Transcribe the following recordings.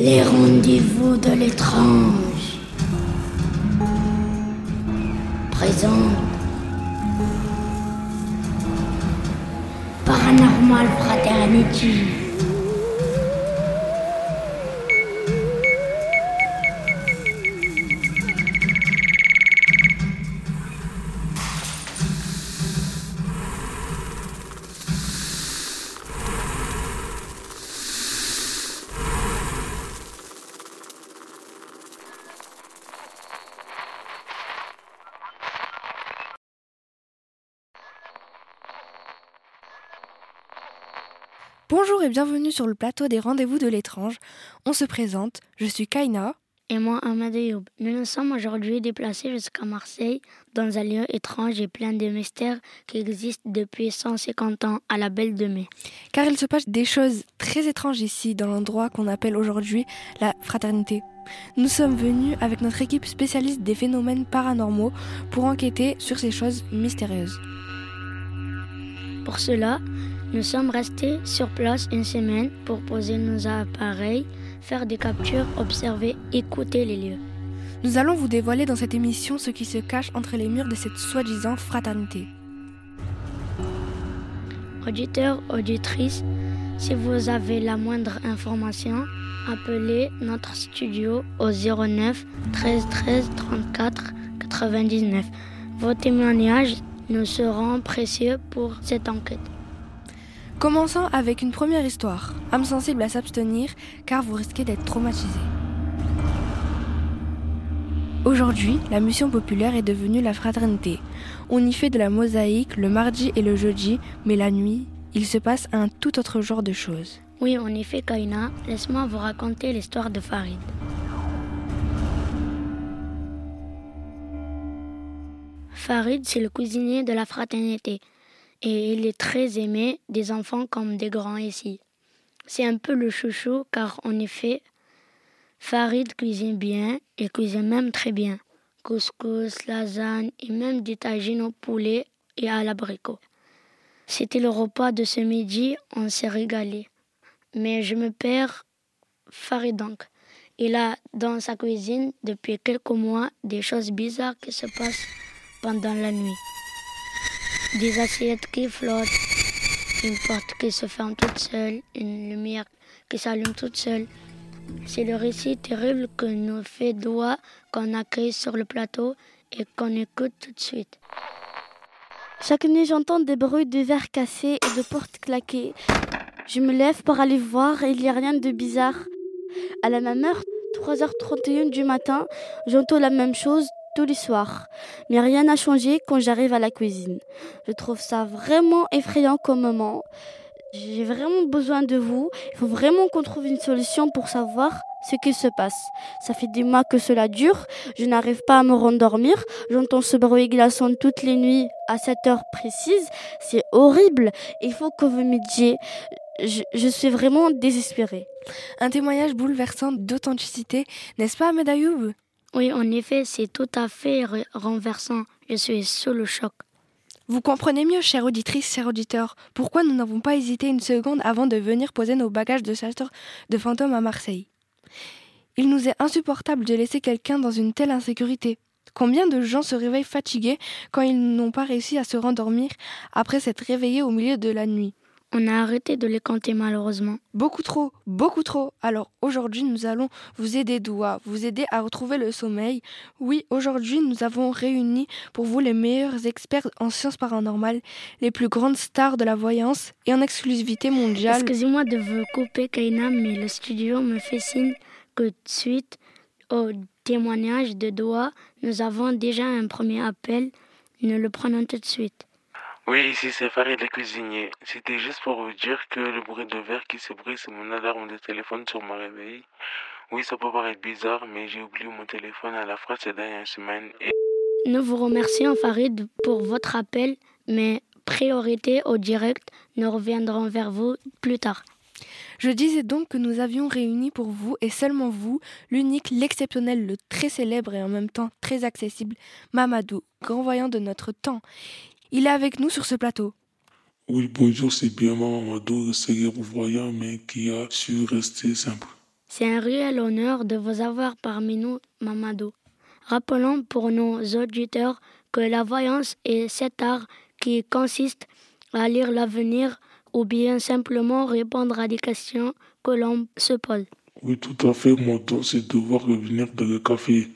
Les rendez-vous de l'étrange. Présent. Paranormal Fraternity. Bonjour et bienvenue sur le plateau des rendez-vous de l'étrange. On se présente, je suis Kaina. Et moi, Ahmed Ayoub. Nous nous sommes aujourd'hui déplacés jusqu'à Marseille, dans un lieu étrange et plein de mystères qui existent depuis 150 ans à la Belle de Mai. Car il se passe des choses très étranges ici, dans l'endroit qu'on appelle aujourd'hui la fraternité. Nous sommes venus avec notre équipe spécialiste des phénomènes paranormaux pour enquêter sur ces choses mystérieuses. Pour cela, nous sommes restés sur place une semaine pour poser nos appareils, faire des captures, observer, écouter les lieux. Nous allons vous dévoiler dans cette émission ce qui se cache entre les murs de cette soi-disant fraternité. Auditeurs, auditrices, si vous avez la moindre information, appelez notre studio au 09 13 13 34 99. Vos témoignages nous seront précieux pour cette enquête. Commençons avec une première histoire. Âme sensible à s'abstenir car vous risquez d'être traumatisé. Aujourd'hui, la mission populaire est devenue la fraternité. On y fait de la mosaïque le mardi et le jeudi, mais la nuit, il se passe un tout autre genre de choses. Oui, en effet, Kaina, laisse-moi vous raconter l'histoire de Farid. Farid, c'est le cuisinier de la fraternité et il est très aimé des enfants comme des grands ici. C'est un peu le chouchou car en effet, Farid cuisine bien et cuisine même très bien. Couscous, lasagne et même des tagines au poulet et à l'abricot. C'était le repas de ce midi, on s'est régalé. Mais je me perds Farid donc. Il a dans sa cuisine depuis quelques mois des choses bizarres qui se passent pendant la nuit des assiettes qui flottent, une porte qui se ferme toute seule, une lumière qui s'allume toute seule. C'est le récit terrible que nous fait Doigt qu'on accueille sur le plateau et qu'on écoute tout de suite. Chaque nuit, j'entends des bruits de verres cassés et de portes claquées. Je me lève pour aller voir et il n'y a rien de bizarre. À la même heure, 3h31 du matin, j'entends la même chose, tous les soirs. Mais rien n'a changé quand j'arrive à la cuisine. Je trouve ça vraiment effrayant comme moment. J'ai vraiment besoin de vous. Il faut vraiment qu'on trouve une solution pour savoir ce qui se passe. Ça fait des mois que cela dure. Je n'arrive pas à me rendormir. J'entends ce bruit glaçant toutes les nuits à cette heure précise. C'est horrible. Il faut que vous m'aidiez. Je, je, suis vraiment désespérée. Un témoignage bouleversant d'authenticité, n'est-ce pas, Ahmed Ayoub oui, en effet, c'est tout à fait renversant. Je suis sous le choc. Vous comprenez mieux, chère auditrice, chers auditeurs, pourquoi nous n'avons pas hésité une seconde avant de venir poser nos bagages de chasseurs de fantômes à Marseille? Il nous est insupportable de laisser quelqu'un dans une telle insécurité. Combien de gens se réveillent fatigués quand ils n'ont pas réussi à se rendormir après s'être réveillés au milieu de la nuit? On a arrêté de les compter malheureusement. Beaucoup trop, beaucoup trop. Alors aujourd'hui, nous allons vous aider, Doua, vous aider à retrouver le sommeil. Oui, aujourd'hui, nous avons réuni pour vous les meilleurs experts en sciences paranormales, les plus grandes stars de la voyance et en exclusivité mondiale. Excusez-moi de vous couper, Kaina, mais le studio me fait signe que suite au témoignage de Doua, nous avons déjà un premier appel. Nous le prenons tout de suite. Oui, ici c'est Farid le cuisinier. C'était juste pour vous dire que le bruit de verre qui se brise, c'est mon alarme de téléphone sur mon réveil. Oui, ça peut paraître bizarre, mais j'ai oublié mon téléphone à la phrase ces dernières semaines. Et... Nous vous remercions, Farid, pour votre appel, mais priorité au direct, nous reviendrons vers vous plus tard. Je disais donc que nous avions réuni pour vous, et seulement vous, l'unique, l'exceptionnel, le très célèbre et en même temps très accessible Mamadou, grand voyant de notre temps. Il est avec nous sur ce plateau. Oui, bonjour, c'est bien Mamadou, le célèbre voyant, mais qui a su rester simple. C'est un réel honneur de vous avoir parmi nous, Mamadou. Rappelons pour nos auditeurs que la voyance est cet art qui consiste à lire l'avenir ou bien simplement répondre à des questions que l'on se pose. Oui, tout à fait. Mon don, c'est de voir revenir dans le café.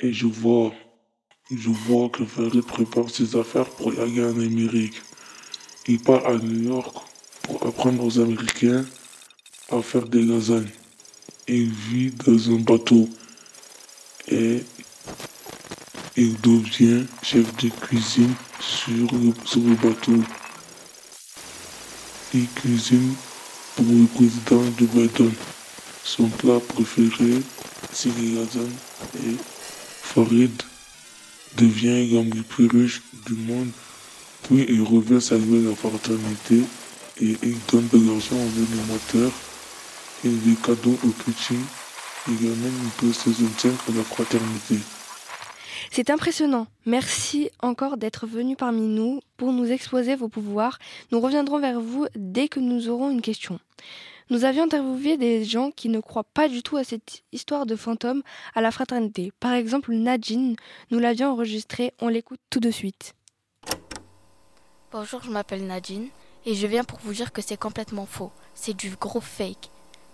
Et je vois, je vois que Farid prépare ses affaires pour aller en Amérique. Il part à New York pour apprendre aux Américains à faire des lasagnes. Il vit dans un bateau et il devient chef de cuisine sur le, bateau. Il cuisine pour le président de Biden. Son plat préféré, c'est les lasagnes et Farid devient l'homme le plus riche du monde. Puis il revient saluer la fraternité et il donne de l'argent aux animateurs et des cadeaux aux petits. Il amène une peu ses à la fraternité. C'est impressionnant. Merci encore d'être venu parmi nous pour nous exposer vos pouvoirs. Nous reviendrons vers vous dès que nous aurons une question. Nous avions interviewé des gens qui ne croient pas du tout à cette histoire de fantômes à la fraternité. Par exemple, Nadine, nous l'avions enregistré, on l'écoute tout de suite. Bonjour, je m'appelle Nadine et je viens pour vous dire que c'est complètement faux. C'est du gros fake.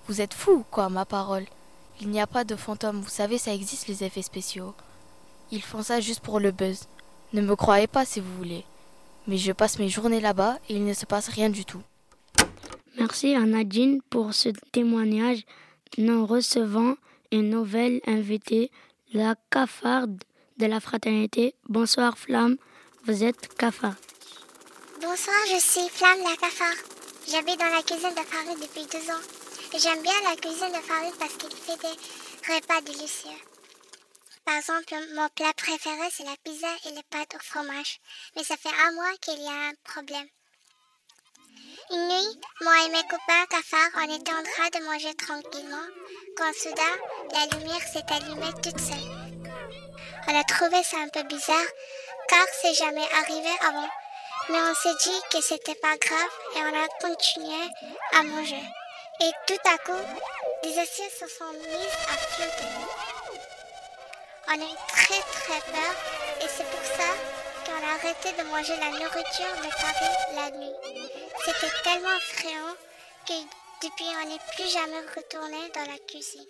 Vous êtes fou quoi, ma parole Il n'y a pas de fantômes, vous savez, ça existe les effets spéciaux. Ils font ça juste pour le buzz. Ne me croyez pas si vous voulez. Mais je passe mes journées là-bas et il ne se passe rien du tout. Merci à Nadine pour ce témoignage. Nous recevons une nouvelle invitée, la cafarde de la fraternité. Bonsoir Flamme, vous êtes cafarde. Bonsoir, je suis Flamme la cafarde. J'habite dans la cuisine de Farid depuis deux ans. J'aime bien la cuisine de Farid parce qu'il fait des repas délicieux. Par exemple, mon plat préféré, c'est la pizza et les pâtes au fromage. Mais ça fait un mois qu'il y a un problème. Une nuit, moi et mes copains cafards, on était en train de manger tranquillement, quand soudain, la lumière s'est allumée toute seule. On a trouvé ça un peu bizarre, car c'est jamais arrivé avant. Mais on s'est dit que c'était pas grave et on a continué à manger. Et tout à coup, des assiettes se sont mises à flotter. On a eu très très peur et c'est pour ça qu'on a arrêté de manger la nourriture de Paris la nuit. C'était tellement effrayant que depuis on n'est plus jamais retourné dans la cuisine.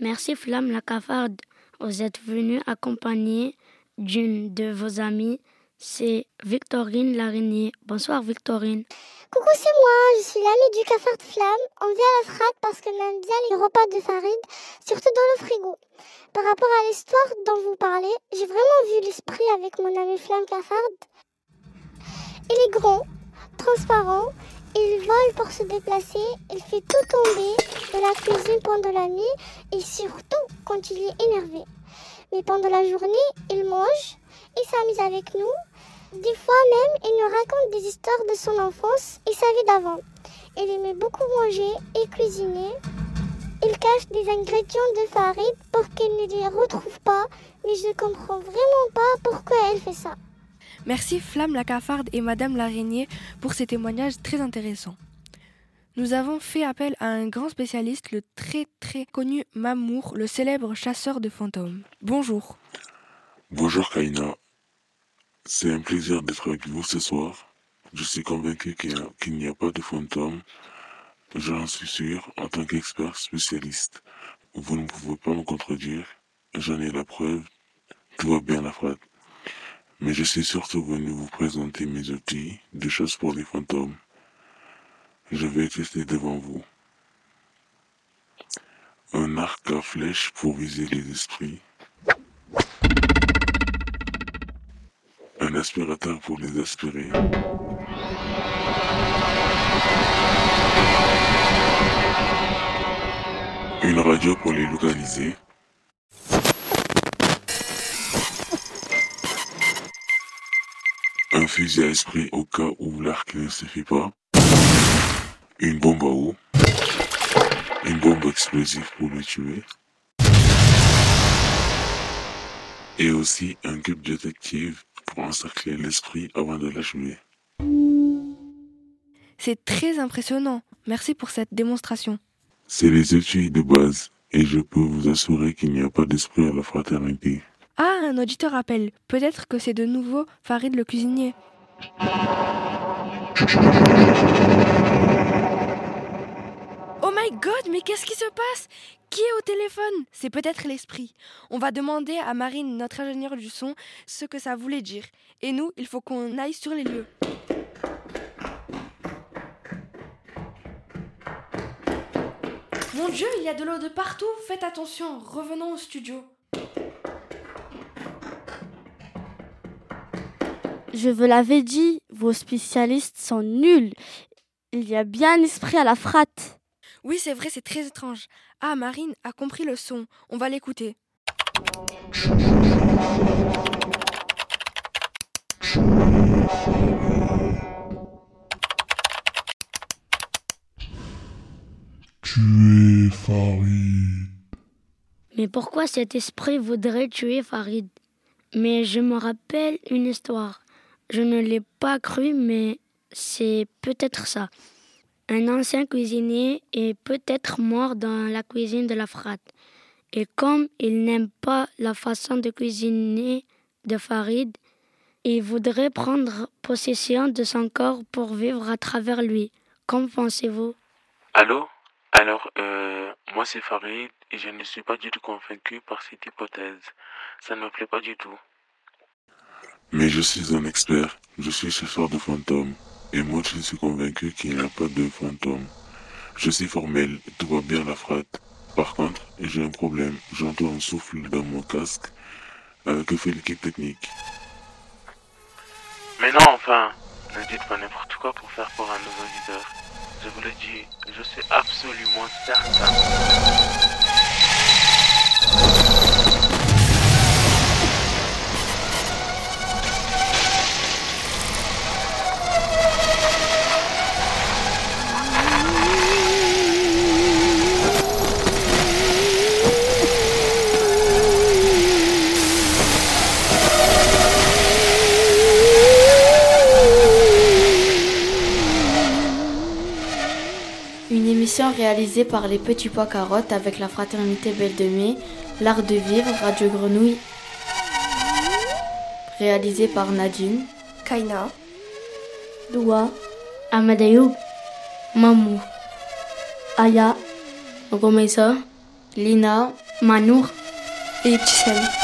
Merci Flamme la cafarde. Vous êtes venue accompagner d'une de vos amies, c'est Victorine Laraignée. Bonsoir Victorine. Coucou, c'est moi, je suis l'amie du cafard de flamme. On vient à la frappe parce qu'on aime bien les repas de Farid, surtout dans le frigo. Par rapport à l'histoire dont vous parlez, j'ai vraiment vu l'esprit avec mon ami Flamme Cafard. Il est grand, transparent, il vole pour se déplacer, il fait tout tomber de la cuisine pendant la nuit et surtout quand il est énervé. Mais pendant la journée, il mange, il s'amuse avec nous, des fois même, il nous raconte des histoires de son enfance et sa vie d'avant. Il aimait beaucoup manger et cuisiner. Il cache des ingrédients de farine pour qu'il ne les retrouve pas, mais je ne comprends vraiment pas pourquoi elle fait ça. Merci Flamme la cafarde et Madame l'araignée pour ces témoignages très intéressants. Nous avons fait appel à un grand spécialiste, le très très connu Mamour, le célèbre chasseur de fantômes. Bonjour. Bonjour Kaina. C'est un plaisir d'être avec vous ce soir. Je suis convaincu qu'il n'y a, pas de fantômes. J'en suis sûr, en tant qu'expert spécialiste. Vous ne pouvez pas me contredire. J'en ai la preuve. Tout va bien la frate. Mais je suis surtout venu vous présenter mes outils de chasse pour les fantômes. Je vais tester devant vous. Un arc à flèche pour viser les esprits un aspirateur pour les aspirer. Une radio pour les localiser. Fusil à esprit au cas où l'arc ne suffit pas. Une bombe à eau. Une bombe explosive pour le tuer. Et aussi un cube détective pour encercler l'esprit avant de l'achever. C'est très impressionnant. Merci pour cette démonstration. C'est les études de base, et je peux vous assurer qu'il n'y a pas d'esprit à la fraternité. Ah, un auditeur appelle. Peut-être que c'est de nouveau Farid le cuisinier. Oh my god, mais qu'est-ce qui se passe? Qui est au téléphone? C'est peut-être l'esprit. On va demander à Marine, notre ingénieure du son, ce que ça voulait dire. Et nous, il faut qu'on aille sur les lieux. Mon Dieu, il y a de l'eau de partout. Faites attention. Revenons au studio. Je vous l'avais dit, vos spécialistes sont nuls. Il y a bien un esprit à la fratte. Oui, c'est vrai, c'est très étrange. Ah, Marine a compris le son. On va l'écouter. Tuer Farid. Mais pourquoi cet esprit voudrait tuer Farid? Mais je me rappelle une histoire. Je ne l'ai pas cru, mais c'est peut-être ça. Un ancien cuisinier est peut-être mort dans la cuisine de la frate. Et comme il n'aime pas la façon de cuisiner de Farid, il voudrait prendre possession de son corps pour vivre à travers lui. Qu'en pensez-vous? Allô? Alors, euh, moi c'est Farid et je ne suis pas du tout convaincu par cette hypothèse. Ça ne me plaît pas du tout. Mais je suis un expert, je suis chasseur de fantômes. Et moi je suis convaincu qu'il n'y a pas de fantômes. Je suis formel, tout va bien la frate. Par contre, j'ai un problème. J'entends un souffle dans mon casque. Euh, que fait l'équipe technique? Mais non, enfin, ne dites pas n'importe quoi pour faire peur à nos auditeurs. Je vous le dis, je suis absolument certain. Émission réalisée par les Petits Pois Carottes avec la Fraternité Belle de Mai, L'Art de Vivre, Radio Grenouille. Réalisée par Nadine, Kaina, Doua, Amadayoub, Mamou, Aya, Gomeisa, Lina, Manour, et Tchel.